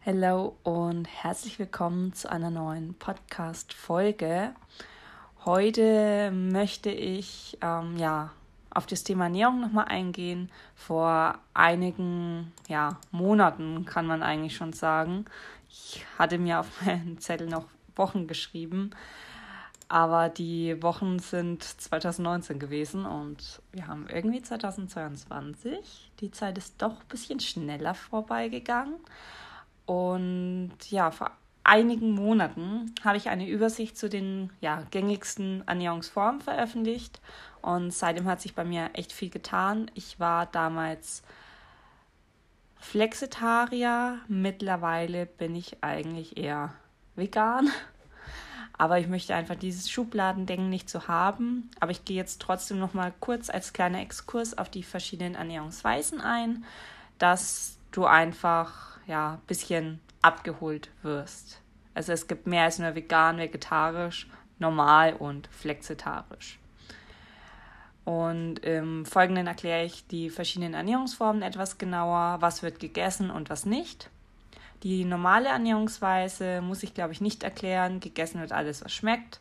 Hello und herzlich willkommen zu einer neuen Podcast-Folge. Heute möchte ich ähm, ja, auf das Thema Ernährung nochmal eingehen. Vor einigen ja, Monaten kann man eigentlich schon sagen. Ich hatte mir auf meinen Zettel noch Wochen geschrieben, aber die Wochen sind 2019 gewesen und wir haben irgendwie 2022. Die Zeit ist doch ein bisschen schneller vorbeigegangen. Und ja, vor einigen Monaten habe ich eine Übersicht zu den ja, gängigsten Ernährungsformen veröffentlicht. Und seitdem hat sich bei mir echt viel getan. Ich war damals Flexitarier. Mittlerweile bin ich eigentlich eher vegan. Aber ich möchte einfach dieses Schubladendenken nicht so haben. Aber ich gehe jetzt trotzdem noch mal kurz als kleiner Exkurs auf die verschiedenen Ernährungsweisen ein, dass du einfach ja ein bisschen abgeholt wirst. Also es gibt mehr als nur vegan, vegetarisch, normal und flexitarisch. Und im Folgenden erkläre ich die verschiedenen Ernährungsformen etwas genauer, was wird gegessen und was nicht. Die normale Ernährungsweise muss ich, glaube ich, nicht erklären. Gegessen wird alles, was schmeckt.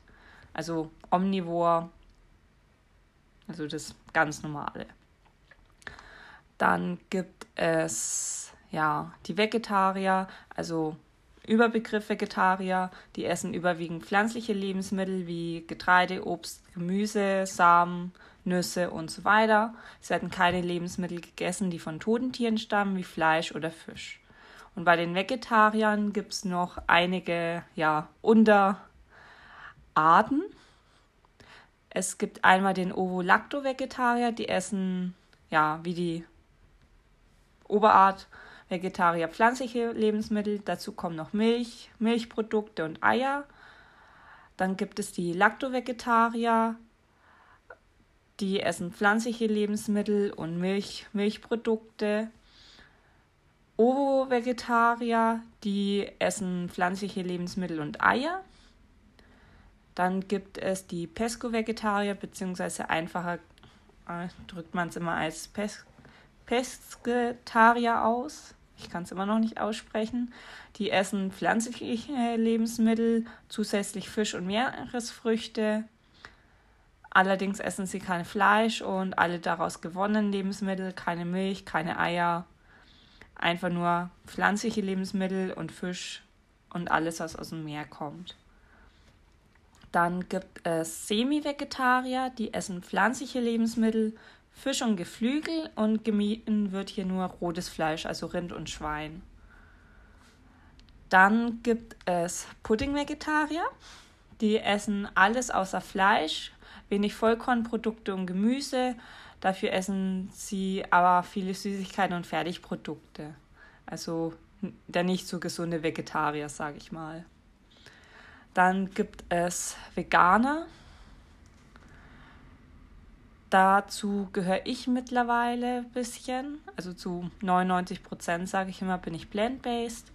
Also omnivor, also das ganz normale. Dann gibt es ja die Vegetarier, also Überbegriff Vegetarier, die essen überwiegend pflanzliche Lebensmittel wie Getreide, Obst, Gemüse, Samen, Nüsse und so weiter. Es werden keine Lebensmittel gegessen, die von toten Tieren stammen, wie Fleisch oder Fisch. Und bei den Vegetariern gibt es noch einige ja, Unterarten. Es gibt einmal den Ovo-Lacto-Vegetarier, die essen ja wie die Oberart Vegetarier pflanzliche Lebensmittel. Dazu kommen noch Milch, Milchprodukte und Eier. Dann gibt es die Lacto-Vegetarier, die essen pflanzliche Lebensmittel und Milch, Milchprodukte. Ovo-Vegetarier, die essen pflanzliche Lebensmittel und Eier. Dann gibt es die Pesco-Vegetarier, beziehungsweise einfacher äh, drückt man es immer als Pes Pesketarier aus. Ich kann es immer noch nicht aussprechen. Die essen pflanzliche Lebensmittel, zusätzlich Fisch und Meeresfrüchte. Allerdings essen sie kein Fleisch und alle daraus gewonnenen Lebensmittel, keine Milch, keine Eier, einfach nur pflanzliche Lebensmittel und Fisch und alles, was aus dem Meer kommt. Dann gibt es Semi-Vegetarier, die essen pflanzliche Lebensmittel, Fisch und Geflügel und gemieden wird hier nur rotes Fleisch, also Rind und Schwein. Dann gibt es Pudding-Vegetarier, die essen alles außer Fleisch, wenig Vollkornprodukte und Gemüse, Dafür essen sie aber viele Süßigkeiten und Fertigprodukte. Also der nicht so gesunde Vegetarier, sage ich mal. Dann gibt es Veganer. Dazu gehöre ich mittlerweile ein bisschen. Also zu 99 Prozent, sage ich immer, bin ich plant-based.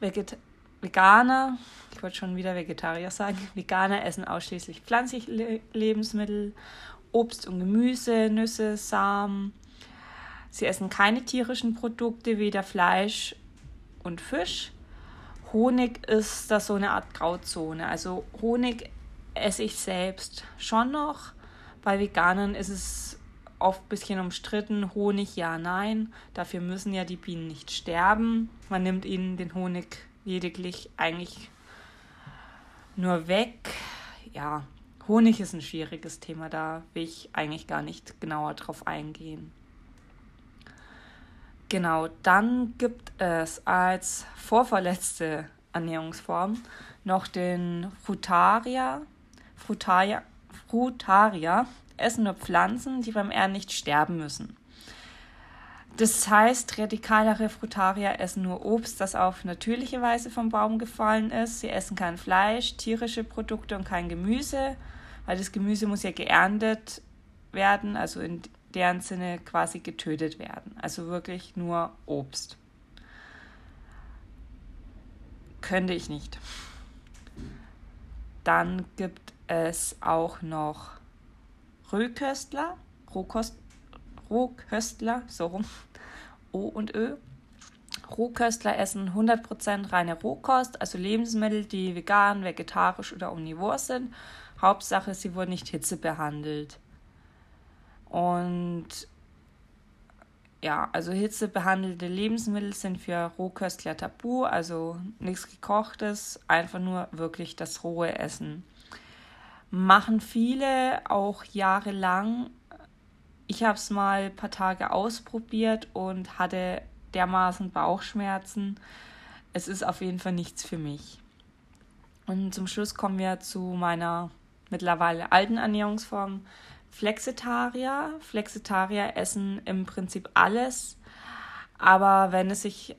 Veget Veganer, ich wollte schon wieder Vegetarier sagen, Veganer essen ausschließlich pflanzliche Lebensmittel Obst und Gemüse, Nüsse, Samen. Sie essen keine tierischen Produkte, weder Fleisch und Fisch. Honig ist da so eine Art Grauzone. Also Honig esse ich selbst schon noch. Bei Veganern ist es oft ein bisschen umstritten. Honig ja, nein. Dafür müssen ja die Bienen nicht sterben. Man nimmt ihnen den Honig lediglich eigentlich nur weg. Ja, Honig ist ein schwieriges Thema, da will ich eigentlich gar nicht genauer drauf eingehen. Genau, dann gibt es als vorverletzte Ernährungsform noch den Frutaria. Frutaria, Frutaria essen nur Pflanzen, die beim Ernten nicht sterben müssen. Das heißt, radikalere Frutarier essen nur Obst, das auf natürliche Weise vom Baum gefallen ist. Sie essen kein Fleisch, tierische Produkte und kein Gemüse weil das Gemüse muss ja geerntet werden, also in deren Sinne quasi getötet werden. Also wirklich nur Obst. Könnte ich nicht. Dann gibt es auch noch Rohköstler. Rohkost, Rohköstler, so rum, O und Ö. Rohköstler essen 100% reine Rohkost, also Lebensmittel, die vegan, vegetarisch oder omnivor sind. Hauptsache, sie wurden nicht hitzebehandelt. Und ja, also hitzebehandelte Lebensmittel sind für Rohköstler tabu, also nichts gekochtes, einfach nur wirklich das rohe Essen. Machen viele auch jahrelang. Ich habe es mal ein paar Tage ausprobiert und hatte dermaßen Bauchschmerzen. Es ist auf jeden Fall nichts für mich. Und zum Schluss kommen wir zu meiner mittlerweile alten Ernährungsform Flexitarier. Flexitarier essen im Prinzip alles, aber wenn es sich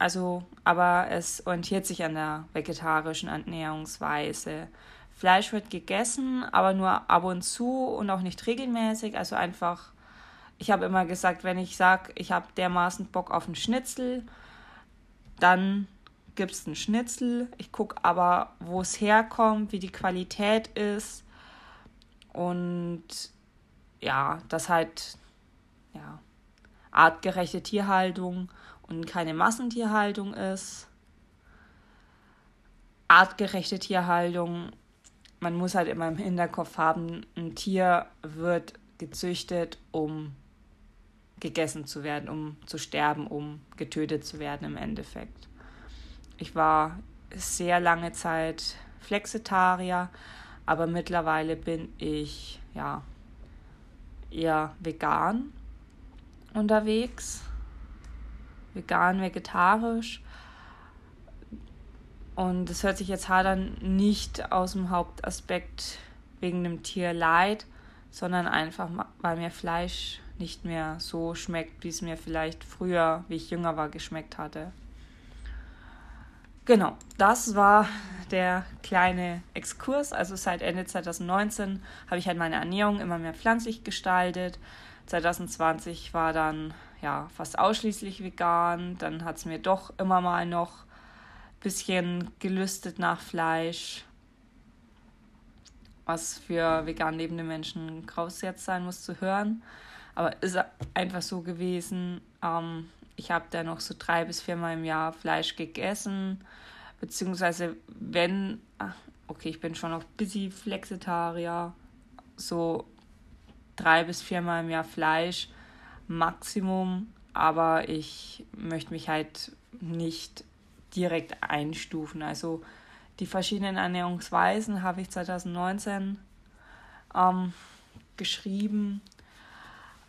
also, aber es orientiert sich an der vegetarischen Ernährungsweise. Fleisch wird gegessen, aber nur ab und zu und auch nicht regelmäßig. Also einfach, ich habe immer gesagt, wenn ich sage, ich habe dermaßen Bock auf einen Schnitzel, dann gibt es einen Schnitzel. Ich gucke aber, wo es herkommt, wie die Qualität ist. Und ja, das halt, ja, artgerechte Tierhaltung und keine Massentierhaltung ist. Artgerechte Tierhaltung, man muss halt immer im Hinterkopf haben, ein Tier wird gezüchtet, um gegessen zu werden, um zu sterben, um getötet zu werden im Endeffekt. Ich war sehr lange Zeit Flexitarier, aber mittlerweile bin ich ja eher vegan unterwegs. Vegan, vegetarisch. Und das hört sich jetzt hart an, nicht aus dem Hauptaspekt wegen dem Tierleid, sondern einfach, weil mir Fleisch nicht mehr so schmeckt, wie es mir vielleicht früher, wie ich jünger war, geschmeckt hatte. Genau, das war der kleine Exkurs. Also seit Ende 2019 habe ich halt meine Ernährung immer mehr pflanzlich gestaltet. 2020 war dann ja fast ausschließlich vegan. Dann hat es mir doch immer mal noch ein bisschen gelüstet nach Fleisch. Was für vegan lebende Menschen graus jetzt sein muss zu hören. Aber ist einfach so gewesen. Ähm, ich habe da noch so drei bis viermal im Jahr Fleisch gegessen. Beziehungsweise, wenn, ach, okay, ich bin schon noch busy Flexitarier, so drei bis viermal im Jahr Fleisch, Maximum. Aber ich möchte mich halt nicht direkt einstufen. Also die verschiedenen Ernährungsweisen habe ich 2019 ähm, geschrieben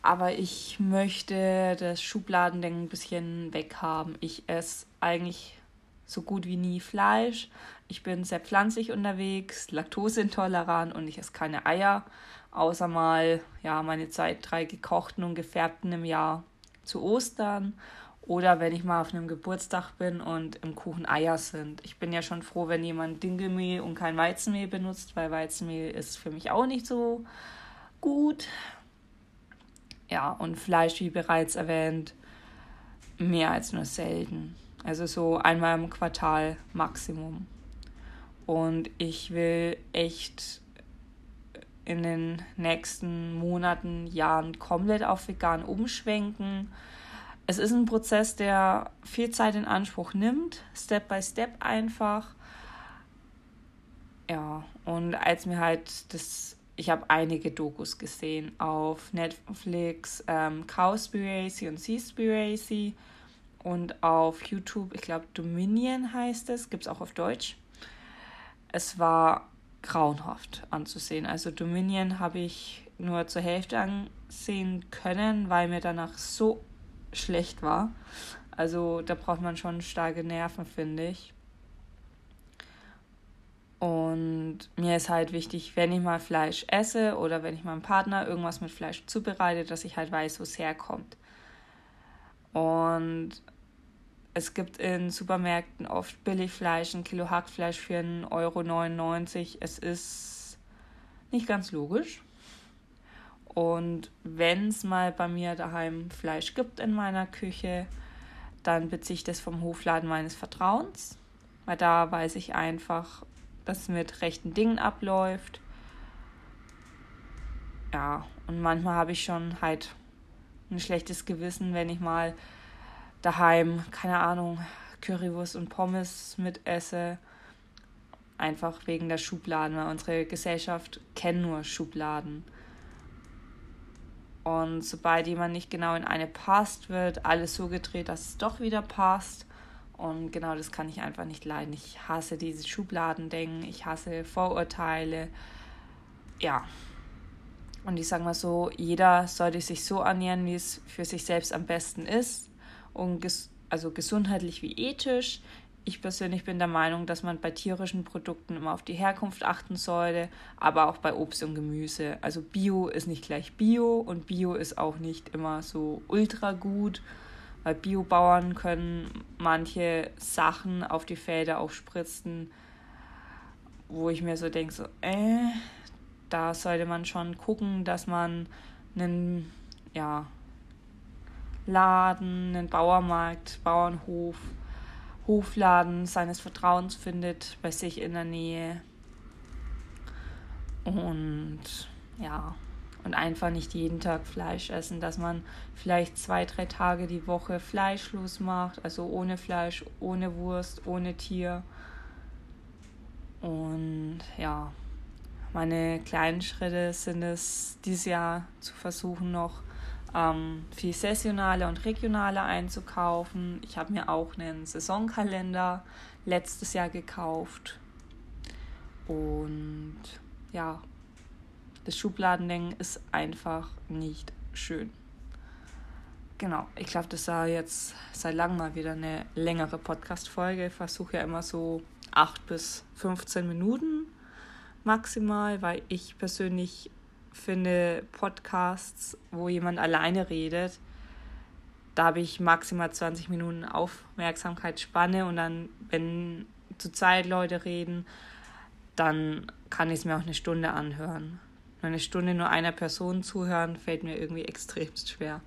aber ich möchte das Schubladendenken ein bisschen weghaben. Ich esse eigentlich so gut wie nie Fleisch. Ich bin sehr pflanzlich unterwegs, laktoseintolerant und ich esse keine Eier, außer mal ja meine Zeit drei gekochten und gefärbten im Jahr zu Ostern oder wenn ich mal auf einem Geburtstag bin und im Kuchen Eier sind. Ich bin ja schon froh, wenn jemand Dinkelmehl und kein Weizenmehl benutzt, weil Weizenmehl ist für mich auch nicht so gut. Ja, und Fleisch, wie bereits erwähnt, mehr als nur selten. Also so einmal im Quartal Maximum. Und ich will echt in den nächsten Monaten, Jahren komplett auf vegan umschwenken. Es ist ein Prozess, der viel Zeit in Anspruch nimmt, Step by Step einfach. Ja, und als mir halt das ich habe einige Dokus gesehen auf Netflix, ähm, Cowspiracy und Seaspiracy und auf YouTube, ich glaube Dominion heißt es, gibt es auch auf Deutsch. Es war grauenhaft anzusehen. Also Dominion habe ich nur zur Hälfte ansehen können, weil mir danach so schlecht war. Also da braucht man schon starke Nerven, finde ich. Und mir ist halt wichtig, wenn ich mal Fleisch esse oder wenn ich meinem Partner irgendwas mit Fleisch zubereite, dass ich halt weiß, wo es herkommt. Und es gibt in Supermärkten oft Billigfleisch, ein Kilo Hackfleisch für 1,99 Euro. Es ist nicht ganz logisch. Und wenn es mal bei mir daheim Fleisch gibt in meiner Küche, dann beziehe ich das vom Hofladen meines Vertrauens. Weil da weiß ich einfach, es mit rechten Dingen abläuft. ja, und manchmal habe ich schon halt ein schlechtes Gewissen, wenn ich mal daheim, keine Ahnung, Currywurst und Pommes mit esse. Einfach wegen der Schubladen, weil unsere Gesellschaft kennt nur Schubladen. Und sobald jemand nicht genau in eine passt, wird alles so gedreht, dass es doch wieder passt. Und genau das kann ich einfach nicht leiden. Ich hasse diese Schubladendenken, ich hasse Vorurteile. Ja. Und ich sage mal so, jeder sollte sich so ernähren, wie es für sich selbst am besten ist. Und ges also gesundheitlich wie ethisch. Ich persönlich bin der Meinung, dass man bei tierischen Produkten immer auf die Herkunft achten sollte, aber auch bei Obst und Gemüse. Also Bio ist nicht gleich Bio und Bio ist auch nicht immer so ultra gut, weil Biobauern können manche Sachen auf die Felder aufspritzen, wo ich mir so denke, so, äh, da sollte man schon gucken, dass man einen, ja, Laden, einen Bauermarkt, Bauernhof, Hofladen seines Vertrauens findet bei sich in der Nähe. Und ja, und einfach nicht jeden Tag Fleisch essen, dass man vielleicht zwei, drei Tage die Woche fleischlos macht, also ohne Fleisch, ohne Wurst, ohne Tier. Und ja, meine kleinen Schritte sind es, dieses Jahr zu versuchen, noch ähm, viel saisonale und regionale einzukaufen. Ich habe mir auch einen Saisonkalender letztes Jahr gekauft. Und ja, das Schubladendenken ist einfach nicht schön. Genau, ich glaube, das war jetzt seit langem mal wieder eine längere Podcast-Folge. Ich versuche ja immer so 8 bis 15 Minuten maximal, weil ich persönlich finde Podcasts, wo jemand alleine redet, da habe ich maximal 20 Minuten Aufmerksamkeitsspanne und dann, wenn zu Zeit Leute reden, dann kann ich es mir auch eine Stunde anhören. Eine Stunde nur einer Person zuhören, fällt mir irgendwie extremst schwer.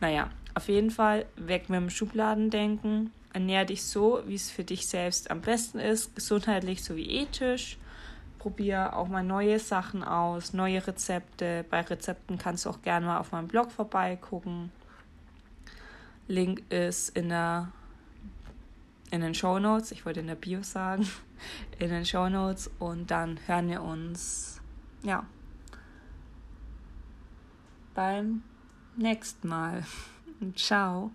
Naja, auf jeden Fall weg mit dem Schubladendenken. Ernähr dich so, wie es für dich selbst am besten ist, gesundheitlich sowie ethisch probiere auch mal neue Sachen aus, neue Rezepte. Bei Rezepten kannst du auch gerne mal auf meinem Blog vorbeigucken. Link ist in der in den Show Notes. Ich wollte in der Bio sagen, in den Show Notes und dann hören wir uns ja beim nächsten Mal. Ciao.